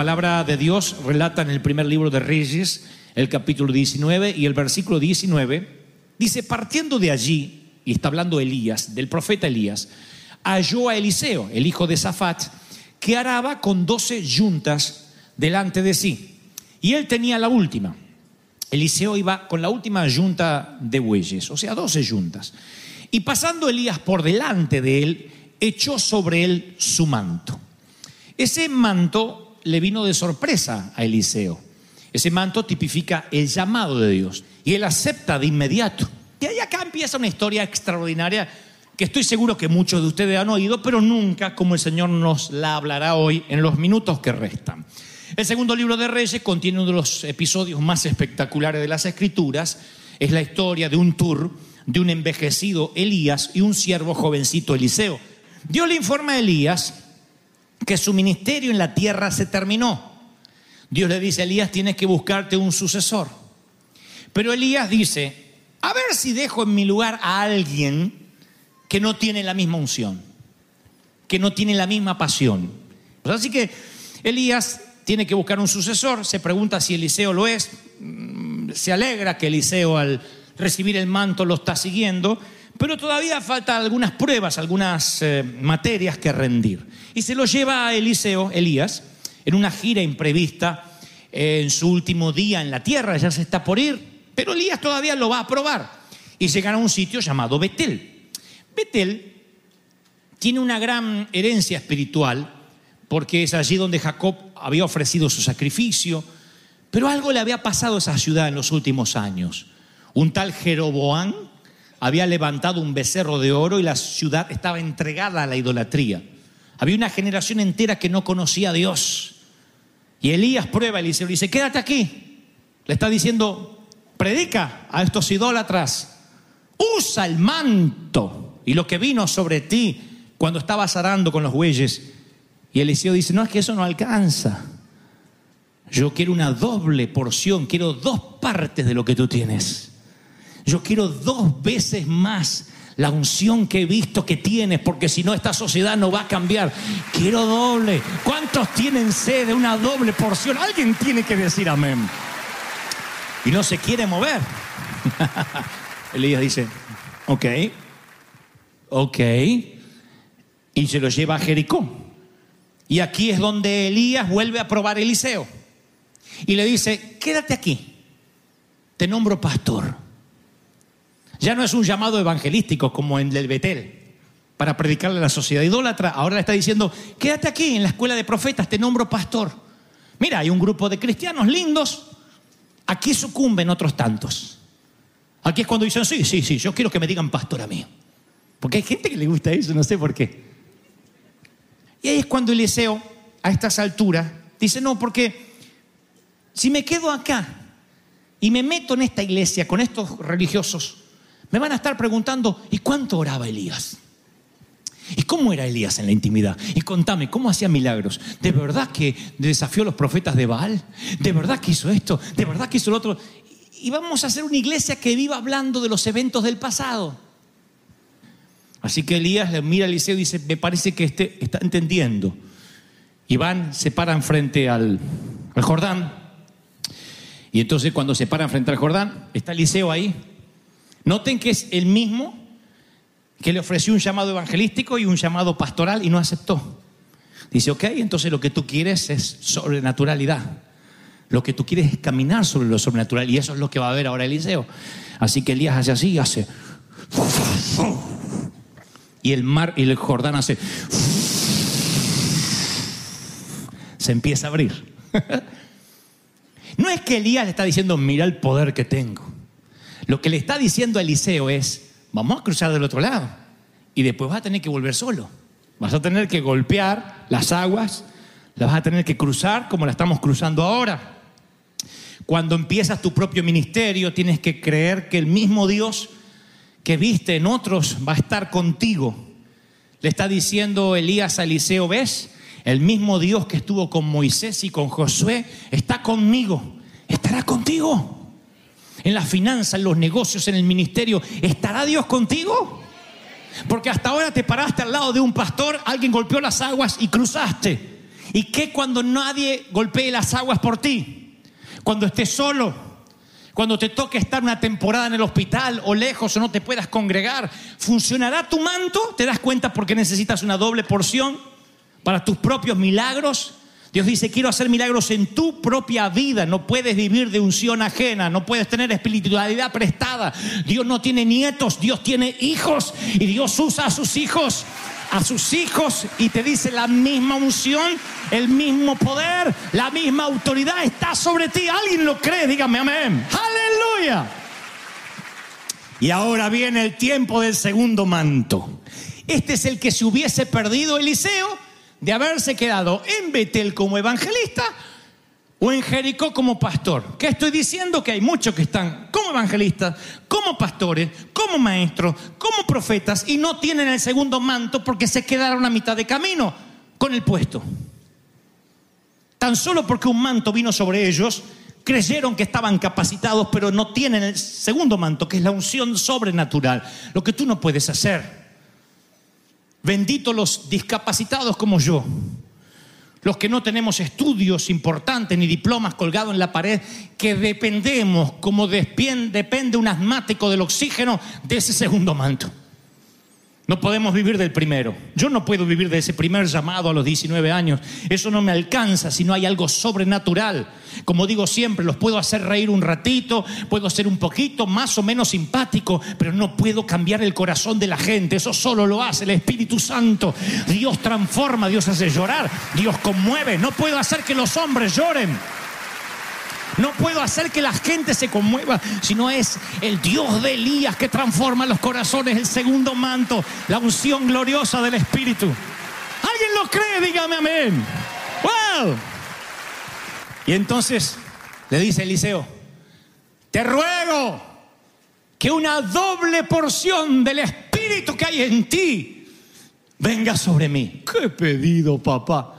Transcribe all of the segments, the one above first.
La palabra de Dios relata en el primer libro de Reyes, el capítulo 19 y el versículo 19, dice, partiendo de allí, y está hablando Elías, del profeta Elías, halló a Eliseo, el hijo de Safat, que araba con doce yuntas delante de sí. Y él tenía la última. Eliseo iba con la última yunta de bueyes, o sea, doce yuntas. Y pasando Elías por delante de él, echó sobre él su manto. Ese manto le vino de sorpresa a Eliseo. Ese manto tipifica el llamado de Dios y él acepta de inmediato. Y ahí acá empieza una historia extraordinaria que estoy seguro que muchos de ustedes han oído, pero nunca como el Señor nos la hablará hoy en los minutos que restan. El segundo libro de Reyes contiene uno de los episodios más espectaculares de las Escrituras. Es la historia de un tour de un envejecido Elías y un siervo jovencito Eliseo. Dios le informa a Elías que su ministerio en la tierra se terminó. Dios le dice a Elías, tienes que buscarte un sucesor. Pero Elías dice, a ver si dejo en mi lugar a alguien que no tiene la misma unción, que no tiene la misma pasión. Así que Elías tiene que buscar un sucesor, se pregunta si Eliseo lo es, mm, se alegra que Eliseo al recibir el manto lo está siguiendo, pero todavía falta algunas pruebas, algunas eh, materias que rendir. Y se lo lleva a Eliseo, Elías, en una gira imprevista, en su último día en la tierra, ya se está por ir, pero Elías todavía lo va a probar. Y llegan a un sitio llamado Betel. Betel tiene una gran herencia espiritual, porque es allí donde Jacob había ofrecido su sacrificio, pero algo le había pasado a esa ciudad en los últimos años. Un tal Jeroboán, había levantado un becerro de oro y la ciudad estaba entregada a la idolatría. Había una generación entera que no conocía a Dios. Y Elías prueba a Eliseo y dice, quédate aquí. Le está diciendo, predica a estos idólatras, usa el manto y lo que vino sobre ti cuando estabas arando con los bueyes. Y Eliseo dice, no, es que eso no alcanza. Yo quiero una doble porción, quiero dos partes de lo que tú tienes. Yo quiero dos veces más la unción que he visto que tienes, porque si no esta sociedad no va a cambiar. Quiero doble. ¿Cuántos tienen sed de una doble porción? Alguien tiene que decir amén. Y no se quiere mover. Elías dice, ok, ok. Y se lo lleva a Jericó. Y aquí es donde Elías vuelve a probar Eliseo. Y le dice, quédate aquí. Te nombro pastor ya no es un llamado evangelístico como en el Betel para predicarle a la sociedad idólatra. Ahora le está diciendo, quédate aquí en la escuela de profetas, te nombro pastor. Mira, hay un grupo de cristianos lindos. Aquí sucumben otros tantos. Aquí es cuando dicen, sí, sí, sí, yo quiero que me digan pastor a mí. Porque hay gente que le gusta eso, no sé por qué. Y ahí es cuando Eliseo, a estas alturas, dice, no, porque si me quedo acá y me meto en esta iglesia con estos religiosos, me van a estar preguntando, ¿y cuánto oraba Elías? ¿Y cómo era Elías en la intimidad? Y contame, ¿cómo hacía milagros? ¿De verdad que desafió a los profetas de Baal? ¿De verdad que hizo esto? ¿De verdad que hizo lo otro? Y vamos a hacer una iglesia que viva hablando de los eventos del pasado. Así que Elías le mira a Eliseo y dice, me parece que este está entendiendo. Y van, se paran frente al, al Jordán. Y entonces cuando se paran frente al Jordán, está Eliseo ahí, Noten que es el mismo que le ofreció un llamado evangelístico y un llamado pastoral y no aceptó. Dice, ok, entonces lo que tú quieres es sobrenaturalidad. Lo que tú quieres es caminar sobre lo sobrenatural y eso es lo que va a ver ahora Eliseo. Así que Elías hace así, hace... Y el mar y el Jordán hace... Se empieza a abrir. No es que Elías le está diciendo, mira el poder que tengo. Lo que le está diciendo a Eliseo es, vamos a cruzar del otro lado y después vas a tener que volver solo. Vas a tener que golpear las aguas, las vas a tener que cruzar como la estamos cruzando ahora. Cuando empiezas tu propio ministerio, tienes que creer que el mismo Dios que viste en otros va a estar contigo. Le está diciendo Elías a Eliseo, ¿ves? El mismo Dios que estuvo con Moisés y con Josué está conmigo, estará contigo en la finanza, en los negocios, en el ministerio, ¿estará Dios contigo? Porque hasta ahora te paraste al lado de un pastor, alguien golpeó las aguas y cruzaste. ¿Y qué cuando nadie golpee las aguas por ti? Cuando estés solo, cuando te toque estar una temporada en el hospital o lejos o no te puedas congregar, ¿funcionará tu manto? ¿Te das cuenta porque necesitas una doble porción para tus propios milagros? Dios dice, quiero hacer milagros en tu propia vida. No puedes vivir de unción ajena, no puedes tener espiritualidad prestada. Dios no tiene nietos, Dios tiene hijos y Dios usa a sus hijos a sus hijos y te dice la misma unción, el mismo poder, la misma autoridad está sobre ti. ¿Alguien lo cree? Dígame amén. Aleluya. Y ahora viene el tiempo del segundo manto. Este es el que se hubiese perdido Eliseo de haberse quedado en Betel como evangelista o en Jericó como pastor. ¿Qué estoy diciendo? Que hay muchos que están como evangelistas, como pastores, como maestros, como profetas y no tienen el segundo manto porque se quedaron a mitad de camino con el puesto. Tan solo porque un manto vino sobre ellos, creyeron que estaban capacitados, pero no tienen el segundo manto, que es la unción sobrenatural, lo que tú no puedes hacer. Bendito los discapacitados como yo, los que no tenemos estudios importantes ni diplomas colgados en la pared, que dependemos, como depende un asmático del oxígeno, de ese segundo manto. No podemos vivir del primero. Yo no puedo vivir de ese primer llamado a los 19 años. Eso no me alcanza si no hay algo sobrenatural. Como digo siempre, los puedo hacer reír un ratito, puedo ser un poquito más o menos simpático, pero no puedo cambiar el corazón de la gente. Eso solo lo hace el Espíritu Santo. Dios transforma, Dios hace llorar, Dios conmueve. No puedo hacer que los hombres lloren. No puedo hacer que la gente se conmueva, sino es el Dios de Elías que transforma los corazones, el segundo manto, la unción gloriosa del Espíritu. ¿Alguien lo cree? Dígame amén. ¡Wow! Y entonces le dice Eliseo, te ruego que una doble porción del Espíritu que hay en ti venga sobre mí. ¿Qué pedido, papá?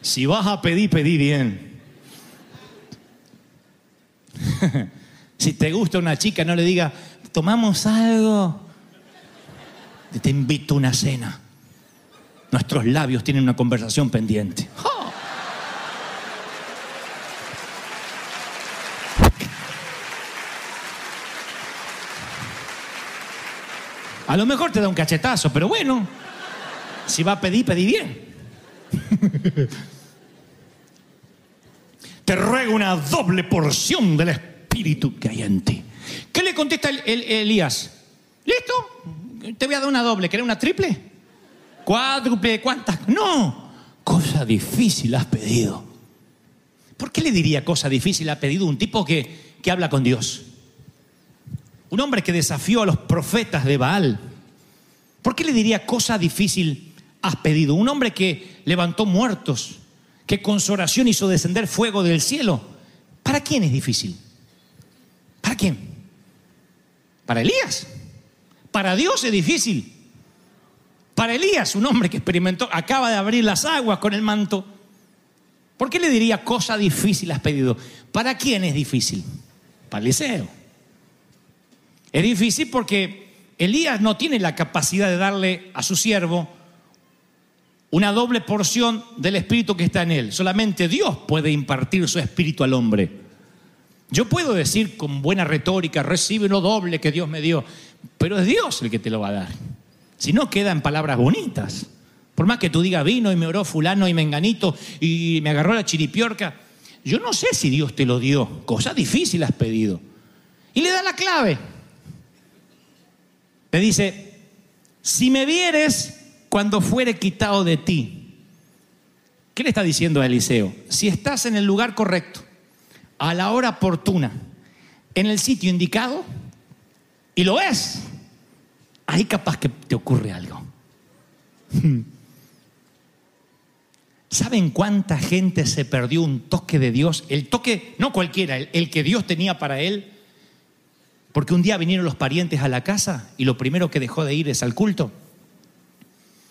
Si vas a pedir, pedí bien. Si te gusta una chica, no le diga, tomamos algo. Te invito a una cena. Nuestros labios tienen una conversación pendiente. A lo mejor te da un cachetazo, pero bueno, si va a pedir, pedí bien. te ruego una doble porción del Espíritu que hay en ti. ¿Qué le contesta Elías? ¿Listo? Te voy a dar una doble. ¿Querés una triple? ¿Cuádruple? ¿Cuántas? No. Cosa difícil has pedido. ¿Por qué le diría cosa difícil ha pedido un tipo que, que habla con Dios? Un hombre que desafió a los profetas de Baal. ¿Por qué le diría cosa difícil has pedido? Un hombre que levantó muertos, que con su oración hizo descender fuego del cielo. ¿Para quién es difícil? ¿Para quién? Para Elías. Para Dios es difícil. Para Elías, un hombre que experimentó, acaba de abrir las aguas con el manto. ¿Por qué le diría cosa difícil has pedido? ¿Para quién es difícil? Para Eliseo. Es difícil porque Elías no tiene la capacidad de darle a su siervo una doble porción del espíritu que está en él. Solamente Dios puede impartir su espíritu al hombre. Yo puedo decir con buena retórica, recibe lo doble que Dios me dio, pero es Dios el que te lo va a dar. Si no, queda en palabras bonitas. Por más que tú digas, vino y me oró fulano y menganito y me agarró la chiripiorca, yo no sé si Dios te lo dio. Cosa difícil has pedido. Y le da la clave. Le dice, si me vieres cuando fuere quitado de ti. ¿Qué le está diciendo a Eliseo? Si estás en el lugar correcto, a la hora oportuna, en el sitio indicado, y lo es, ahí capaz que te ocurre algo. ¿Saben cuánta gente se perdió un toque de Dios? El toque, no cualquiera, el, el, que Dios tenía para él. Porque un día vinieron los parientes a la casa y lo primero que dejó de ir es al culto.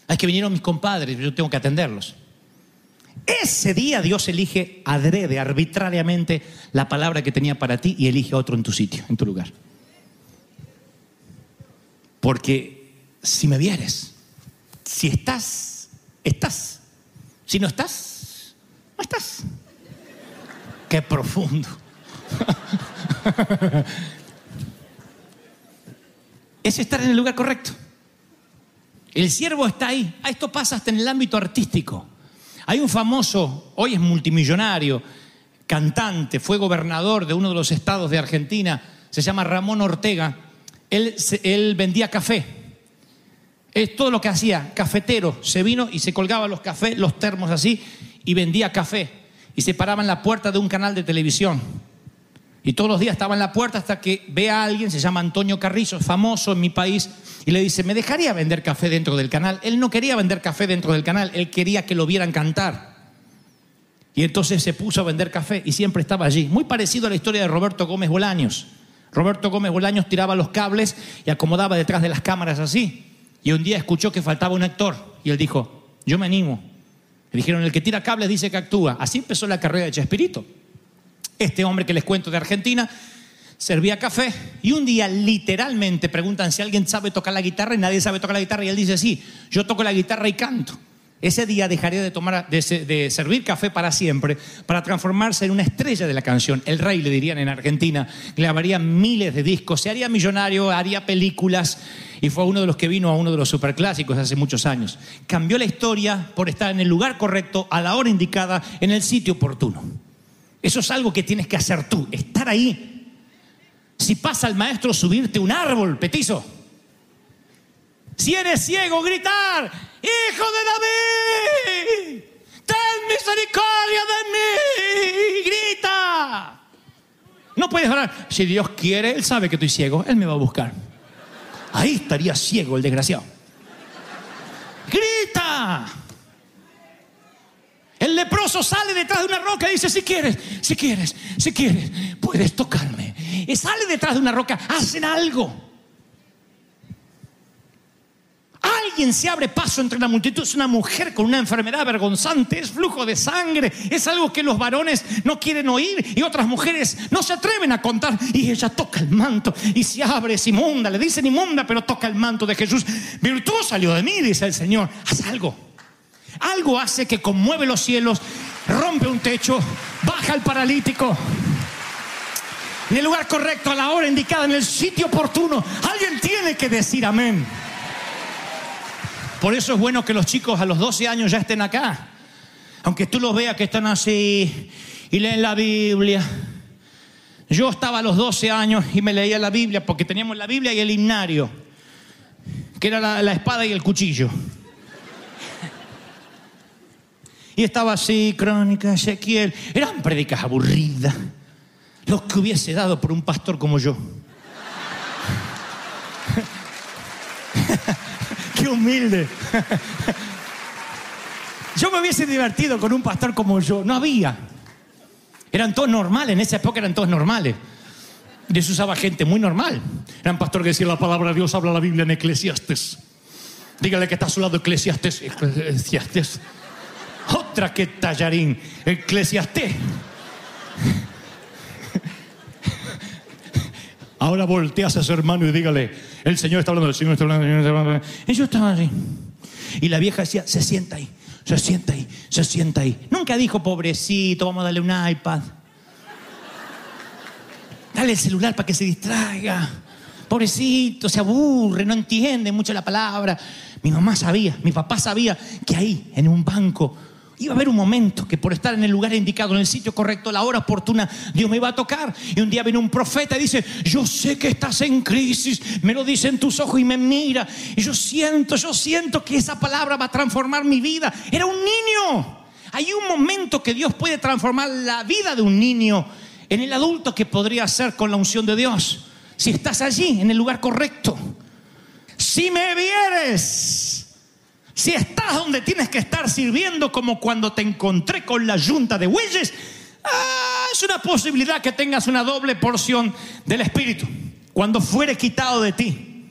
Es que vinieron mis compadres, yo tengo que atenderlos. Ese día Dios elige adrede, arbitrariamente, la palabra que tenía para ti y elige otro en tu sitio, en tu lugar. Porque si me vieres, si estás, estás. Si no estás, Qué profundo. es estar en el lugar correcto. El siervo está ahí. Ah, esto pasa hasta en el ámbito artístico. Hay un famoso, hoy es multimillonario, cantante, fue gobernador de uno de los estados de Argentina, se llama Ramón Ortega. Él, vendía café. Es todo lo que hacía, cafetero. Se vino y se colgaba los cafés, los termos así, y vendía café. Y se paraba en la puerta de un canal de televisión. Y todos los días estaba en la puerta hasta que ve a alguien, se llama Antonio Carrizo, famoso en mi país, y le dice, ¿me dejaría vender café dentro del canal? Él no quería vender café dentro del canal, él quería que lo vieran cantar. Y entonces se puso a vender café y siempre estaba allí. Muy parecido a la historia de Roberto Gómez Bolaños. Roberto Gómez Bolaños tiraba los cables y acomodaba detrás de las cámaras así. Y un día escuchó que faltaba un actor y él dijo, yo me animo. Le dijeron, el que tira cables dice que actúa. Así empezó la carrera de Chespirito. Este hombre que les cuento de Argentina servía café y un día literalmente preguntan si alguien sabe tocar la guitarra y nadie sabe tocar la guitarra y él dice, sí, yo toco la guitarra y canto. Ese día dejaría de, tomar, de, servir café para siempre para transformarse en una estrella de la canción. El rey, le dirían en Argentina, grabaría miles de discos, se haría millonario, haría películas y fue uno de los que vino a uno de los superclásicos hace muchos años. Cambió la historia por estar en el lugar correcto, a la hora indicada, en el sitio oportuno. Eso es algo que tienes que hacer tú, estar ahí. Si pasa el maestro, subirte un árbol, petizo. Si eres ciego, gritar, hijo de David, ten misericordia de mí, grita. No puedes orar. Si Dios quiere, Él sabe que estoy ciego, Él me va a buscar. Ahí estaría ciego el desgraciado. Grita. Sale detrás de una roca y dice, si quieres, si quieres, si quieres, puedes tocarme. Y sale detrás de una roca, hacen algo. Alguien se abre paso entre la multitud. Es una mujer con una enfermedad vergonzante, es flujo de sangre, es algo que los varones no quieren oír y otras mujeres no se atreven a contar. Y ella toca el manto y se abre, es inmunda. Le dicen inmunda, pero toca el manto de Jesús. Virtud salió de mí, dice el Señor. Haz algo. Algo hace que conmueve los cielos, rompe un techo, baja el paralítico. En el lugar correcto, a la hora indicada, en el sitio oportuno. Alguien tiene que decir amén. Por eso es bueno que los chicos a los 12 años ya estén acá. Aunque tú los veas que están así y leen la Biblia. Yo estaba a los 12 años y me leía la Biblia porque teníamos la Biblia y el himnario, que era la espada y el cuchillo. Y estaba así, crónica, Ezequiel. Eran predicas aburridas. Lo que hubiese dado por un pastor como yo. Qué humilde. yo me hubiese divertido con un pastor como yo. No había. Eran todos normales. En esa época eran todos normales. Eso usaba gente muy normal. Eran pastor que decía la palabra de Dios, habla la Biblia en Eclesiastes. Dígale que está a su lado Eclesiastes. Eclesiastes. Otra que tallarín, eclesiastés. Ahora volteas a su hermano y dígale, el Señor está hablando, el Señor está hablando, el Señor está hablando. Y yo estaba así. Y la vieja decía, se sienta ahí, se sienta ahí, se sienta ahí. Nunca dijo, pobrecito, vamos a darle un iPad. Dale el celular para que se distraiga. Pobrecito, se aburre, no entiende mucho la palabra. Mi mamá sabía, mi papá sabía que ahí, en un banco, Iba a haber un momento que por estar en el lugar indicado, en el sitio correcto, la hora oportuna, Dios me iba a tocar. Y un día viene un profeta y dice, yo sé que estás en crisis, me lo dice en tus ojos y me mira. Y yo siento, yo siento que esa palabra va a transformar mi vida. Era un niño. Hay un momento que Dios puede transformar la vida de un niño en el adulto que podría ser con la unción de Dios. Si estás allí, en el lugar correcto. Si me vieres si estás donde tienes que estar sirviendo como cuando te encontré con la yunta de bueyes, ah, es una posibilidad que tengas una doble porción del Espíritu cuando fuere quitado de ti.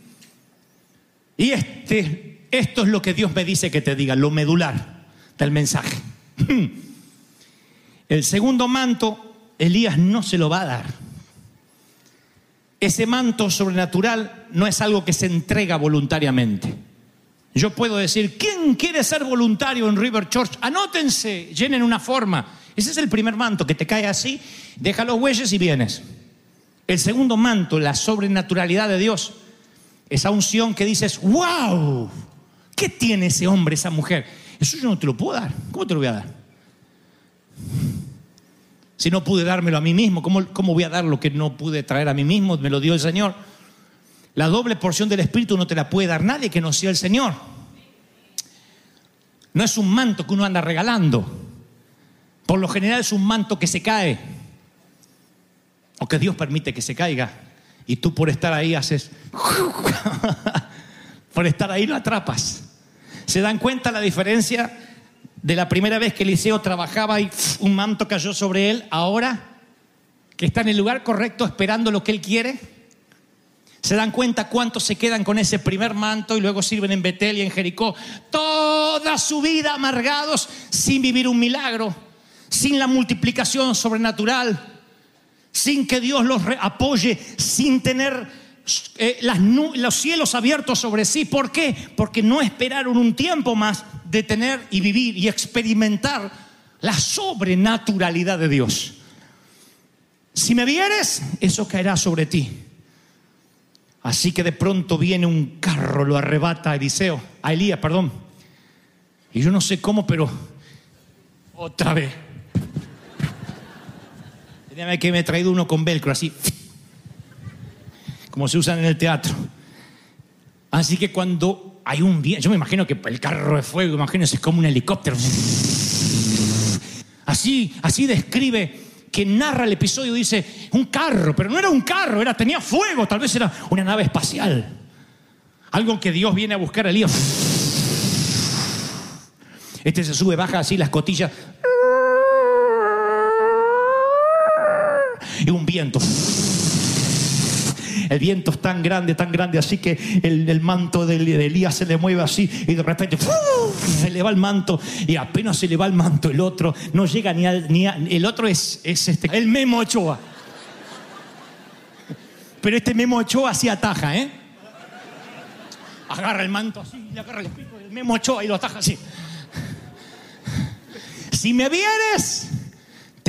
Y este, esto es lo que Dios me dice que te diga, lo medular del mensaje. El segundo manto, Elías no se lo va a dar. Ese manto sobrenatural no es algo que se entrega voluntariamente. Yo puedo decir, ¿quién quiere ser voluntario en River Church? Anótense, llenen una forma. Ese es el primer manto que te cae así, deja los bueyes y vienes. El segundo manto, la sobrenaturalidad de Dios, esa unción que dices, wow, ¿qué tiene ese hombre, esa mujer? Eso yo no te lo puedo dar. ¿Cómo te lo voy a dar? Si no pude dármelo a mí mismo, ¿cómo, ¿cómo voy a dar lo que no pude traer a mí mismo? Me lo dio el Señor. La doble porción del Espíritu no te la puede dar nadie que no sea el Señor. No es un manto que uno anda regalando. Por lo general es un manto que se cae. O que Dios permite que se caiga. Y tú por estar ahí haces... por estar ahí lo atrapas. ¿Se dan cuenta la diferencia de la primera vez que Eliseo trabajaba y un manto cayó sobre él? Ahora que está en el lugar correcto esperando lo que él quiere. ¿Se dan cuenta cuántos se quedan con ese primer manto y luego sirven en Betel y en Jericó? Toda su vida amargados sin vivir un milagro, sin la multiplicación sobrenatural, sin que Dios los apoye, sin tener eh, los cielos abiertos sobre sí. ¿Por qué? Porque no esperaron un tiempo más de tener y vivir y experimentar la sobrenaturalidad de Dios. Si me vieres, eso caerá sobre ti. Así que de pronto viene un carro, lo arrebata a Eliseo, a Elías, perdón. Y yo no sé cómo, pero otra vez. Tenía que me he traído uno con velcro, así, como se usan en el teatro. Así que cuando hay un viento, yo me imagino que el carro de fuego, imagínense, es como un helicóptero. Así, así describe que narra el episodio dice un carro, pero no era un carro, era, tenía fuego, tal vez era una nave espacial. Algo que Dios viene a buscar a Elías. Este se sube, baja así las cotillas. Y un viento. El viento es tan grande, tan grande, así que el, manto de, Elías se le mueve así y de repente se le va el manto y apenas se le va el manto el otro, no llega ni al... Ni el otro es, es este, el Memo Ochoa. Pero este Memo Ochoa así ataja, ¿eh? Agarra el manto así, y agarra el pico del Memo Ochoa y lo ataja así. Si me vieres,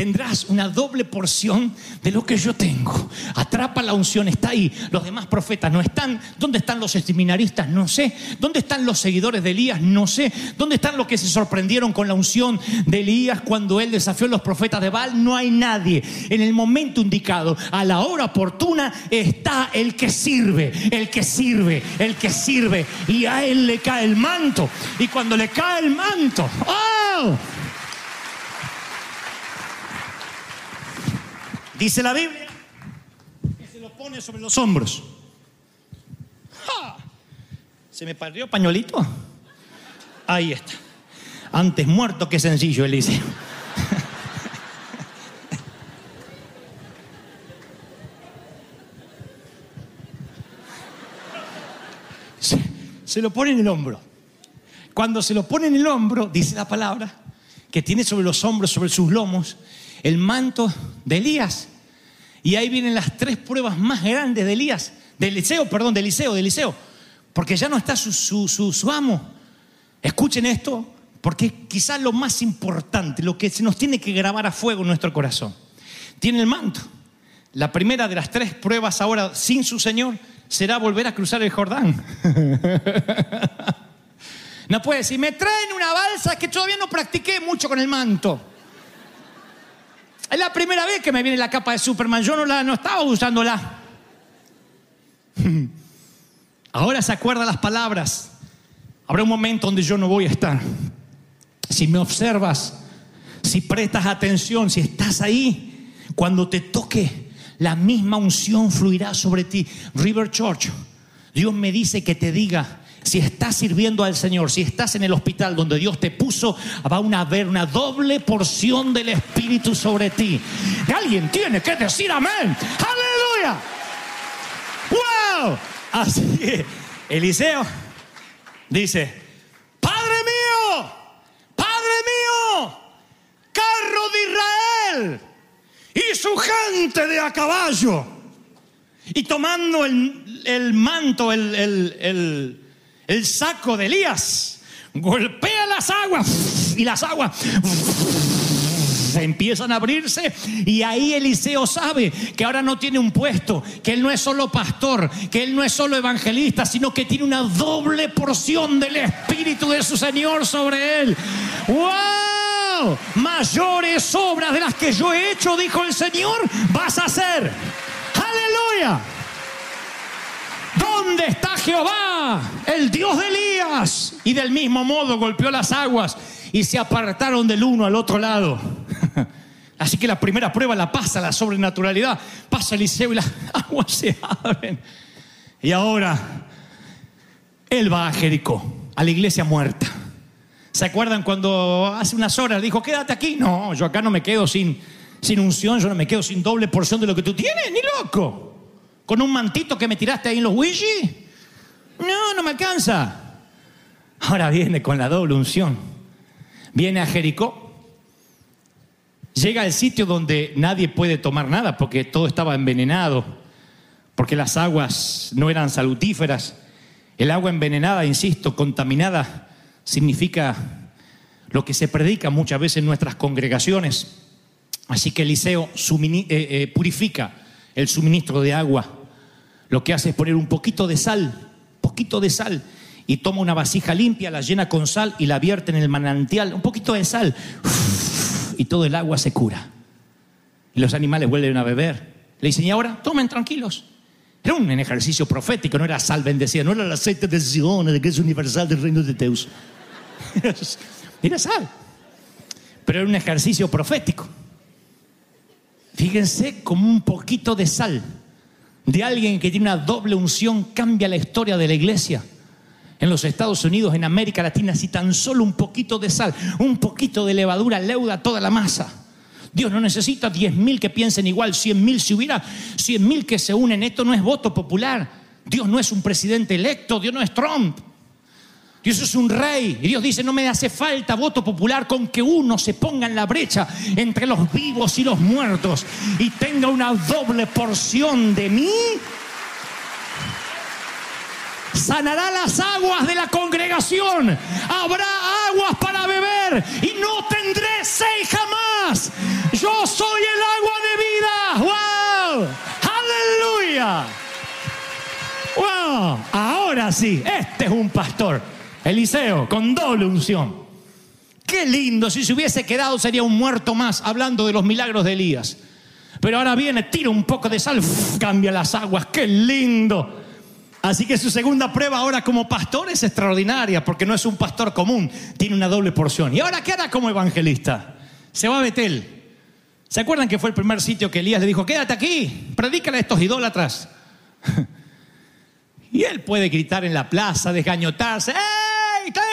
tendrás una doble porción de lo que yo tengo. Atrapa la unción, está ahí. Los demás profetas no están. ¿Dónde están los seminaristas? No sé. ¿Dónde están los seguidores de Elías? No sé. ¿Dónde están los que se sorprendieron con la unción de Elías cuando él desafió a los profetas de Baal? No hay nadie. En el momento indicado, a la hora oportuna, está el que sirve, el que sirve, el que sirve. Y a él le cae el manto. Y cuando le cae el manto, ¡oh! Dice la Biblia que se lo pone sobre los hombros. ¿Se me perdió pañuelito? Ahí está. Antes muerto que sencillo, Eliseo. Se, se lo pone en el hombro. Cuando se lo pone en el hombro, dice la palabra, que tiene sobre los hombros, sobre sus lomos, el manto de Elías. Y ahí vienen las tres pruebas más grandes de Elías, de Eliseo, perdón, de Eliseo, de Eliseo, porque ya no está su, su, amo. Escuchen esto, porque quizás lo más importante, lo que se nos tiene que grabar a fuego en nuestro corazón. Tiene el manto. La primera de las tres pruebas ahora sin su Señor será volver a cruzar el Jordán. No puede decir, me traen una balsa que todavía no practiqué mucho con el manto. Es la primera vez que me viene la capa de Superman. Yo no, la, no estaba usándola. Ahora se acuerda las palabras. Habrá un momento donde yo no voy a estar. Si me observas, si prestas atención, si estás ahí, cuando te toque, la misma unción fluirá sobre ti. River Church, Dios me dice que te diga, si estás sirviendo al Señor, si estás en el hospital donde Dios te puso, va a haber una doble porción del Espíritu sobre ti. Alguien tiene que decir amén. Aleluya. Wow. Así que Eliseo dice, Padre mío, Padre mío, carro de Israel y su gente de a caballo. Y tomando el, manto, el el saco de Elías, golpea las aguas y las aguas empiezan a abrirse y ahí Eliseo sabe que ahora no tiene un puesto, que él no es solo pastor, que él no es solo evangelista, sino que tiene una doble porción del Espíritu de su Señor sobre él. ¡Wow! Mayores obras de las que yo he hecho, dijo el Señor, vas a hacer. Aleluya. ¿Dónde está Jehová, el Dios de Elías? Y del mismo modo golpeó las aguas y se apartaron del uno al otro lado. Así que la primera prueba la pasa la sobrenaturalidad. Pasa Eliseo y las aguas se abren. Y ahora él va a Jericó, a la iglesia muerta. ¿Se acuerdan cuando hace unas horas dijo, quédate aquí? No, yo acá no me quedo sin, sin unción, yo no me quedo sin doble porción de lo que tú tienes, ni loco. Con un mantito que me tiraste ahí en los Ouija. No, no me alcanza. Ahora viene con la doble unción. Viene a Jericó. Llega al sitio donde nadie puede tomar nada porque todo estaba envenenado, porque las aguas no eran salutíferas. El agua envenenada, insisto, contaminada, significa lo que se predica muchas veces en nuestras congregaciones. Así que Eliseo eh, eh, purifica el suministro de agua. Lo que hace es poner un poquito de sal, poquito de sal, y toma una vasija limpia, la llena con sal y la vierte en el manantial, un poquito de sal, y todo el agua se cura. Y los animales vuelven a beber. Le dicen, y ahora tomen tranquilos. Era un ejercicio profético, no era sal bendecida, no era el aceite de Sion, de que es universal del reino de Deus. Era sal. Pero era un ejercicio profético. Fíjense como un poquito de sal de alguien que tiene una doble unción cambia la historia de la iglesia. En los Estados Unidos, en América Latina, si tan solo un poquito de sal, un poquito de levadura leuda toda la masa. Dios no necesita diez mil que piensen igual, cien mil. Si hubiera cien mil que se unen, esto no es voto popular. Dios no es un presidente electo, Dios no es Trump. Dios es un rey. Y Dios dice, no me hace falta voto popular con que uno se ponga en la brecha entre los vivos y los muertos y tenga una doble porción de mí. Sanará las aguas de la congregación. Habrá aguas para beber y no tendré sed jamás. Yo soy el agua de vida. ¡Wow! ¡Aleluya! ¡Wow! Ahora sí, este es un pastor. Eliseo, con doble unción. Qué lindo, si se hubiese quedado sería un muerto más hablando de los milagros de Elías. Pero ahora viene, tira un poco de sal, cambia las aguas, qué lindo. Así que su segunda prueba ahora como pastor es extraordinaria, porque no es un pastor común, tiene una doble porción. ¿Y ahora qué hará como evangelista? Se va a Betel. ¿Se acuerdan que fue el primer sitio que Elías le dijo, quédate aquí, predícale a estos idólatras? y él puede gritar en la plaza, desgañotarse,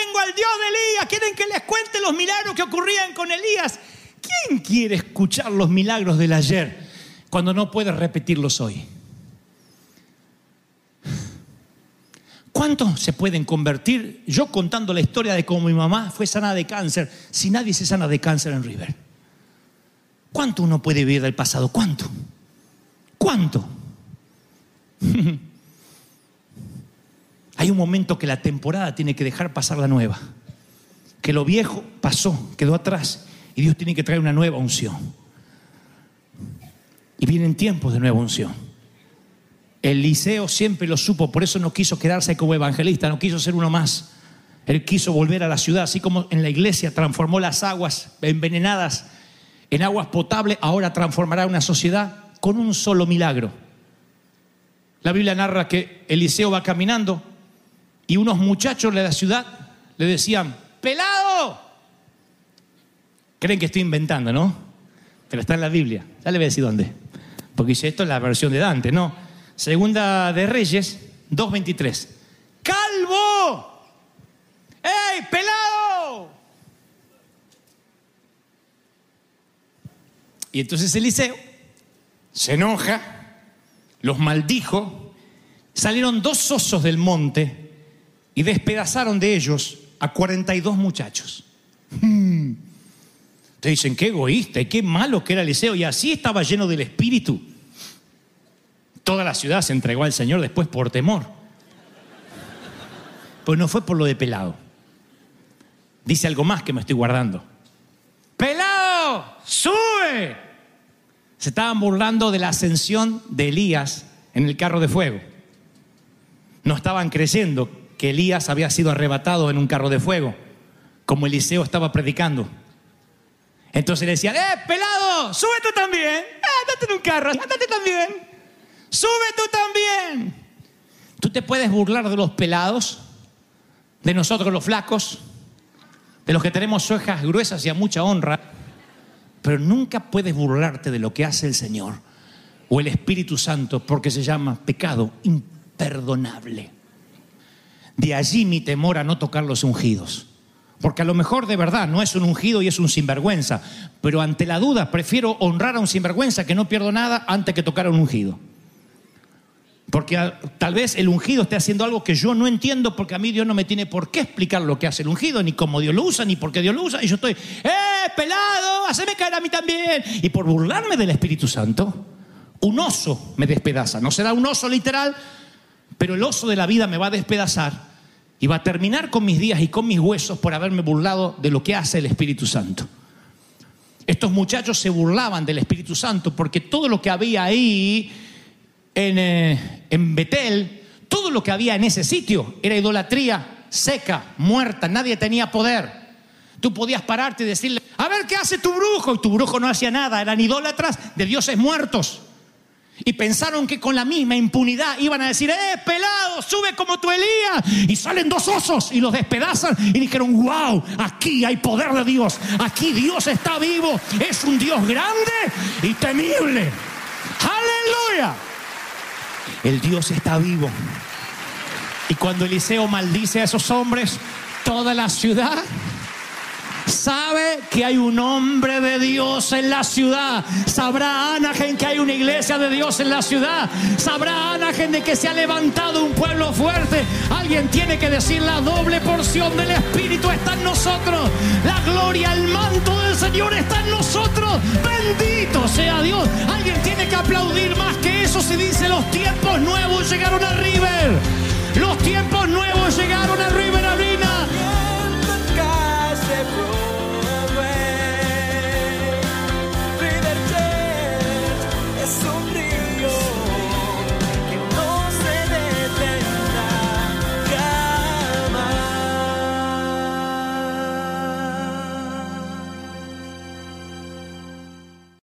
tengo al Dios de Elías. ¿Quieren que les cuente los milagros que ocurrían con Elías? ¿Quién quiere escuchar los milagros del ayer cuando no puede repetirlos hoy? ¿Cuántos se pueden convertir? Yo contando la historia de cómo mi mamá fue sana de cáncer, si nadie se sana de cáncer en River. ¿Cuánto uno puede vivir del pasado? ¿Cuánto? ¿Cuánto? Hay un momento que la temporada tiene que dejar pasar la nueva. Que lo viejo pasó, quedó atrás y Dios tiene que traer una nueva unción. Y vienen tiempos de nueva unción. Eliseo siempre lo supo, por eso no quiso quedarse como evangelista, no quiso ser uno más. Él quiso volver a la ciudad, así como en la iglesia transformó las aguas envenenadas en aguas potables, ahora transformará una sociedad con un solo milagro. La Biblia narra que Eliseo va caminando y unos muchachos de la ciudad le decían, pelado. Creen que estoy inventando, ¿no? Pero está en la Biblia. Ya le voy a decir dónde. Porque dice, esto es la versión de Dante, ¿no? Segunda de Reyes 2.23. ¡Calvo! ¡Ey, pelado! Y entonces Eliseo se enoja, los maldijo, salieron dos osos del monte y despedazaron de ellos a 42 muchachos. Hmm. Te dicen, qué egoísta y qué malo que era Eliseo. Y así estaba lleno del Espíritu. Toda la ciudad se entregó al Señor después por temor. Pues no fue por lo de pelado. Dice algo más que me estoy guardando. ¡Pelado! sube. Se estaban burlando de la ascensión de Elías en el carro de fuego. No estaban creyendo que Elías había sido arrebatado en un carro de fuego, como Eliseo estaba predicando. Entonces le decían, ¡eh, pelado! ¡Sube tú también! ¡Andate en un carro! ¡Andate también! ¡Sube tú también! Tú te puedes burlar de los pelados, de nosotros los flacos, de los que tenemos orejas gruesas y a mucha honra, pero nunca puedes burlarte de lo que hace el Señor o el Espíritu Santo porque se llama pecado imperdonable. De allí mi temor a no tocar los ungidos. Porque a lo mejor de verdad no es un ungido y es un sinvergüenza, pero ante la duda prefiero honrar a un sinvergüenza que no pierdo nada antes que tocar a un ungido. Porque tal vez el ungido esté haciendo algo que yo no entiendo porque a mí Dios no me tiene por qué explicar lo que hace el ungido, ni cómo Dios lo usa, ni por qué Dios lo usa. Y yo estoy, ¡eh, pelado! ¡Haceme caer a mí también! Y por burlarme del Espíritu Santo, un oso me despedaza. No será un oso literal, pero el oso de la vida me va a despedazar y va a terminar con mis días y con mis huesos por haberme burlado de lo que hace el Espíritu Santo. Estos muchachos se burlaban del Espíritu Santo porque todo lo que había ahí eh, en, Betel, todo lo que había en ese sitio era idolatría seca, muerta, nadie tenía poder. Tú podías pararte y decirle, a ver qué hace tu brujo, y tu brujo no hacía nada, eran idólatras de dioses muertos. Y pensaron que con la misma impunidad iban a decir, eh, pelado, sube como tu Elías. Y salen dos osos y los despedazan y dijeron, wow, aquí hay poder de Dios, aquí Dios está vivo, es un Dios grande y temible. Aleluya. El Dios está vivo. Y cuando Eliseo maldice a esos hombres, toda la ciudad sabe que hay un hombre de Dios en la ciudad. Sabrá Anagen que hay una iglesia de Dios en la ciudad. Sabrá Anagen de que se ha levantado un pueblo fuerte. Alguien tiene que decir la doble porción del Espíritu está en nosotros. La gloria, el manto del Señor está en nosotros. Bendito sea Dios. Alguien tiene que aplaudir más que eso si dice los tiempos nuevos llegaron a River. Los tiempos nuevos llegaron a River Arena.